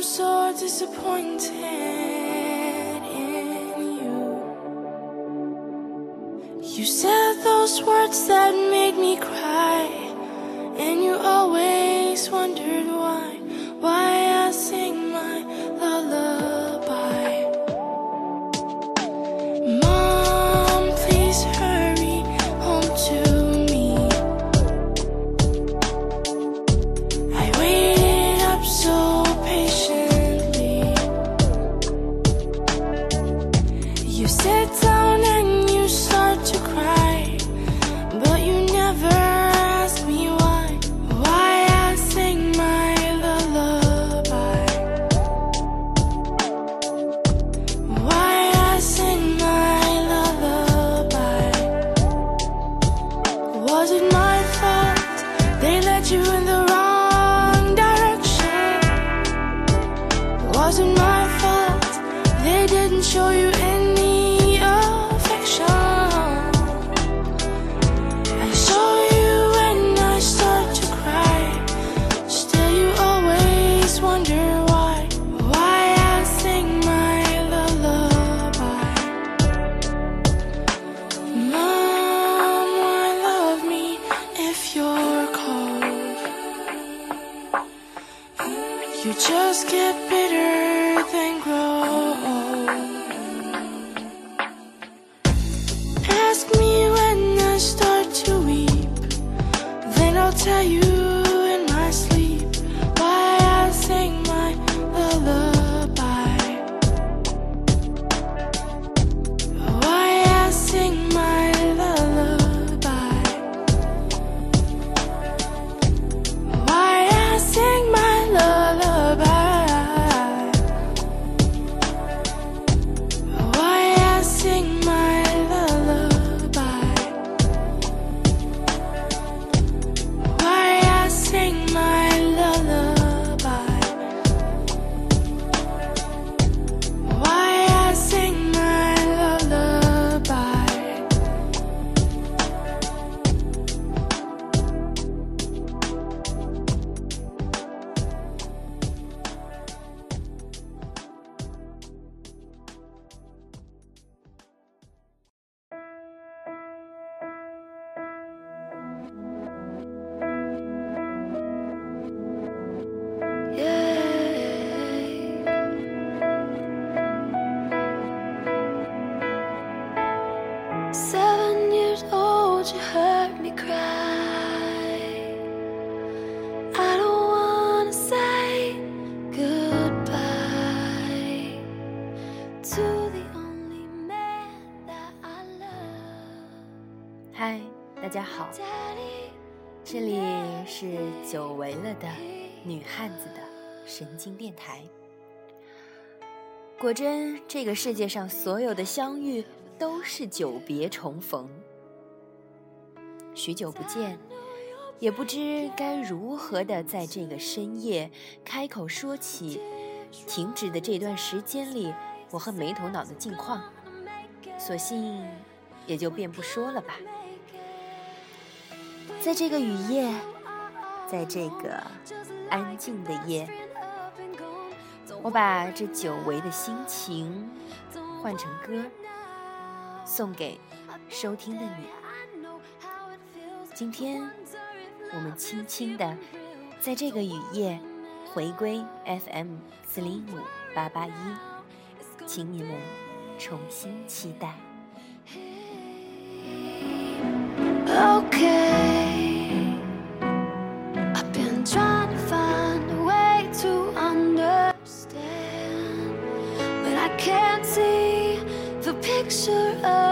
I'm so disappointed in you. You said those words that Seven years old, you heard me cry. I don't wanna say goodbye to the only man that I love. 嗨，大家好，这里是久违了的女汉子的神经电台。果真，这个世界上所有的相遇都是久别重逢。许久不见，也不知该如何的在这个深夜开口说起停止的这段时间里，我和没头脑的近况，索性也就便不说了吧。在这个雨夜，在这个安静的夜，我把这久违的心情换成歌，送给收听的你。今天，我们轻轻的在这个雨夜回归 FM 四零五八八一，请你们重新期待。Okay, sure I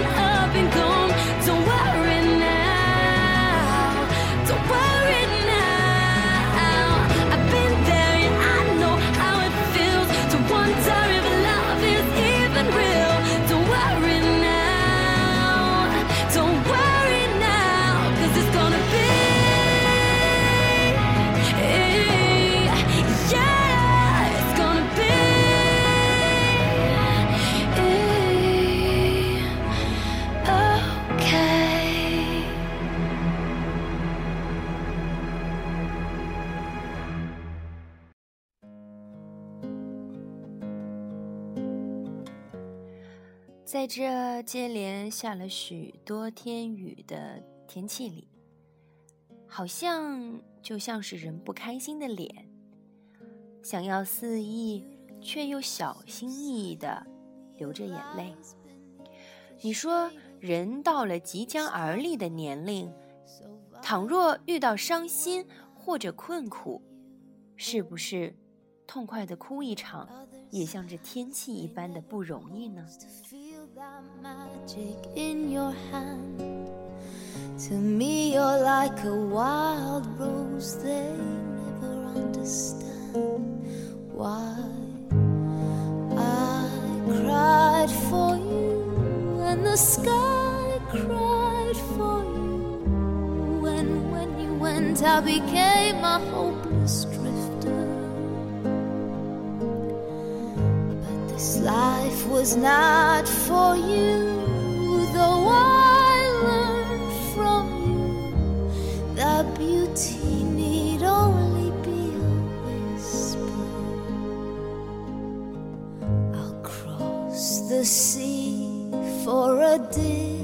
在这接连下了许多天雨的天气里，好像就像是人不开心的脸，想要肆意却又小心翼翼的流着眼泪。你说，人到了即将而立的年龄，倘若遇到伤心或者困苦，是不是痛快的哭一场，也像这天气一般的不容易呢？that magic in your hand. To me, you're like a wild rose, they never understand why. I cried for you, and the sky cried for you. And when you went, I became a hopeless life was not for you, though I learned from you that beauty need only be a whisper. I'll cross the sea for a different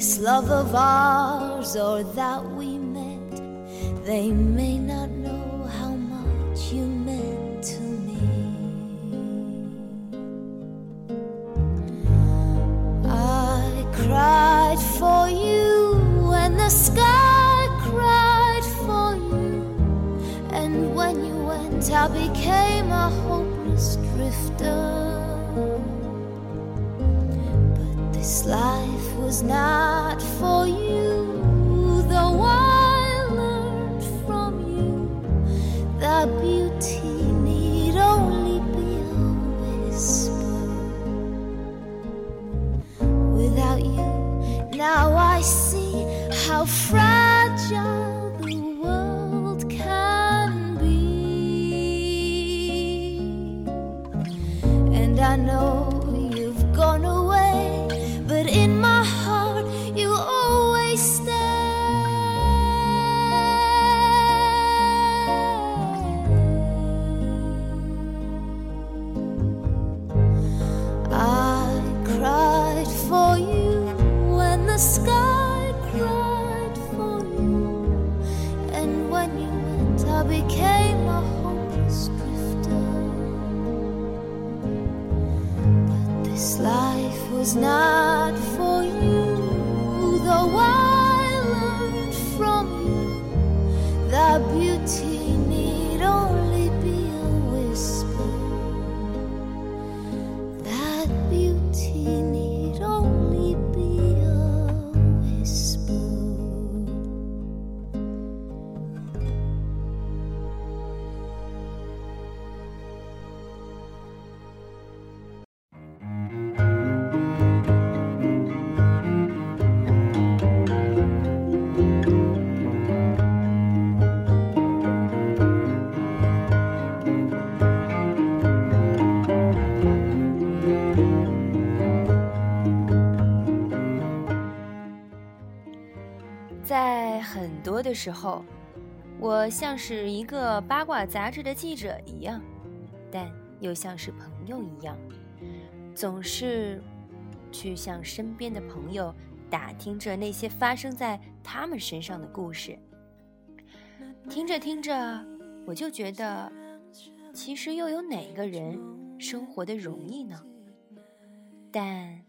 this love of ours or that we met. They may not know how much you meant to me. I cried for you and the sky cried for you. And when you went, I became a hopeless drifter. This life was not for you, though I learned from you that beauty need only be a. Without you, now I see how fragile 的时候，我像是一个八卦杂志的记者一样，但又像是朋友一样，总是去向身边的朋友打听着那些发生在他们身上的故事。听着听着，我就觉得，其实又有哪个人生活的容易呢？但。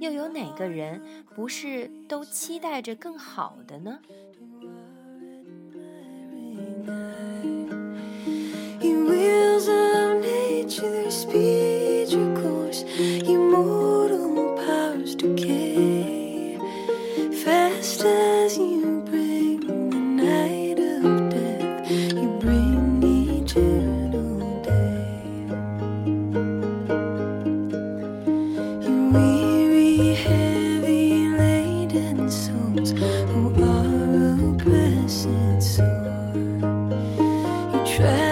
又有哪个人不是都期待着更好的呢？to their speech recourse. Immortal powers decay fast as you bring the night of death. You bring eternal day. Weary, heavy laden souls who are oppressed and sore. You.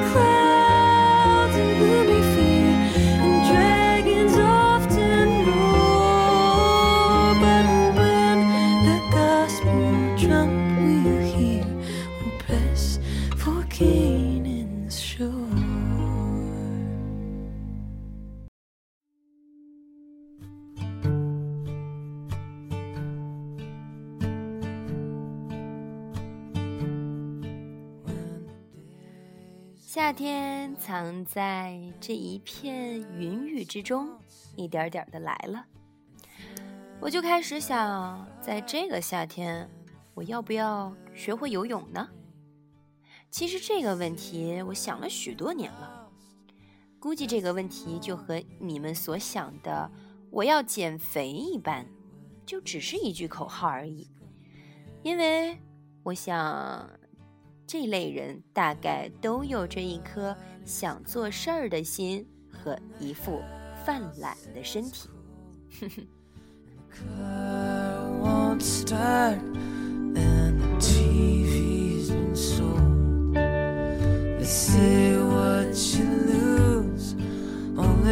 cry. 夏天藏在这一片云雨之中，一点点的来了。我就开始想，在这个夏天，我要不要学会游泳呢？其实这个问题我想了许多年了，估计这个问题就和你们所想的“我要减肥”一般，就只是一句口号而已。因为我想。这类人大概都有着一颗想做事儿的心和一副犯懒的身体。Say what you lose on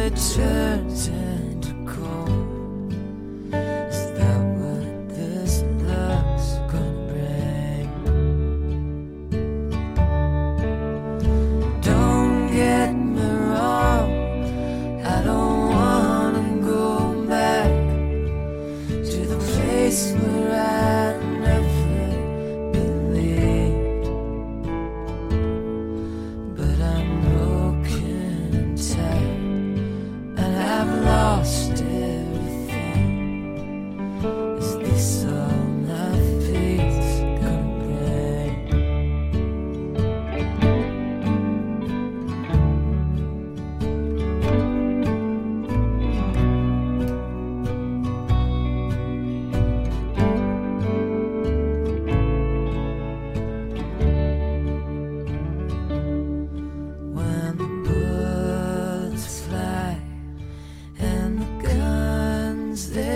there.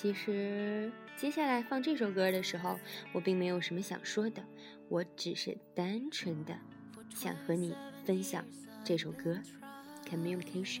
其实接下来放这首歌的时候，我并没有什么想说的，我只是单纯的想和你分享这首歌《Communication》。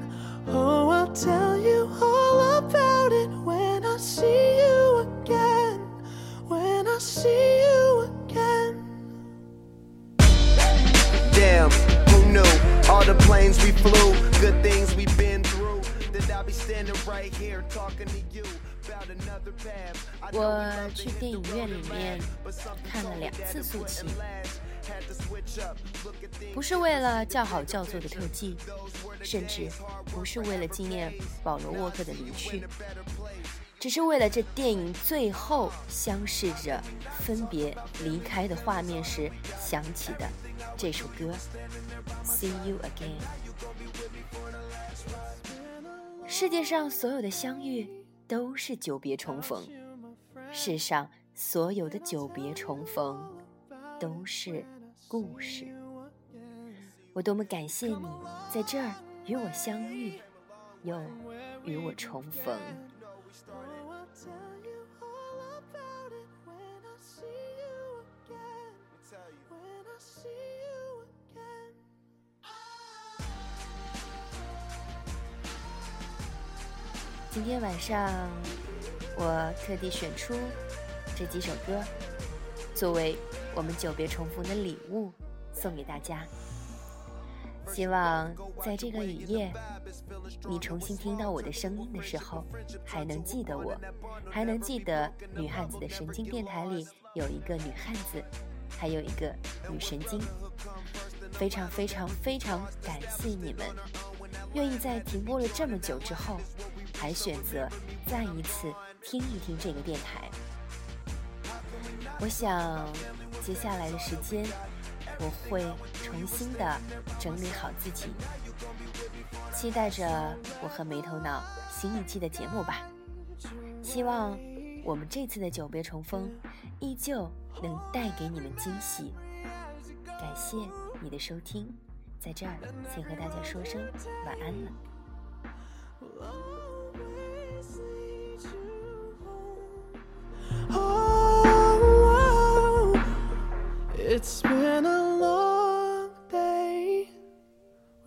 the plans planes we flew, good things we've been through. That I'll be standing right here talking to you. 我去电影院里面看了两次速七，不是为了叫好叫座的特技，甚至不是为了纪念保罗沃克的离去， 只是为了这电影最后相视着分别离开的画面时响起的这首歌《See You Again》。世界上所有的相遇。都是久别重逢，世上所有的久别重逢都是故事。我多么感谢你在这儿与我相遇，又与我重逢。今天晚上，我特地选出这几首歌，作为我们久别重逢的礼物送给大家。希望在这个雨夜，你重新听到我的声音的时候，还能记得我，还能记得女汉子的神经电台里有一个女汉子，还有一个女神经。非常非常非常感谢你们，愿意在停播了这么久之后。还选择再一次听一听这个电台。我想接下来的时间，我会重新的整理好自己，期待着我和没头脑新一期的节目吧。希望我们这次的久别重逢，依旧能带给你们惊喜。感谢你的收听，在这儿先和大家说声晚安了。It's been a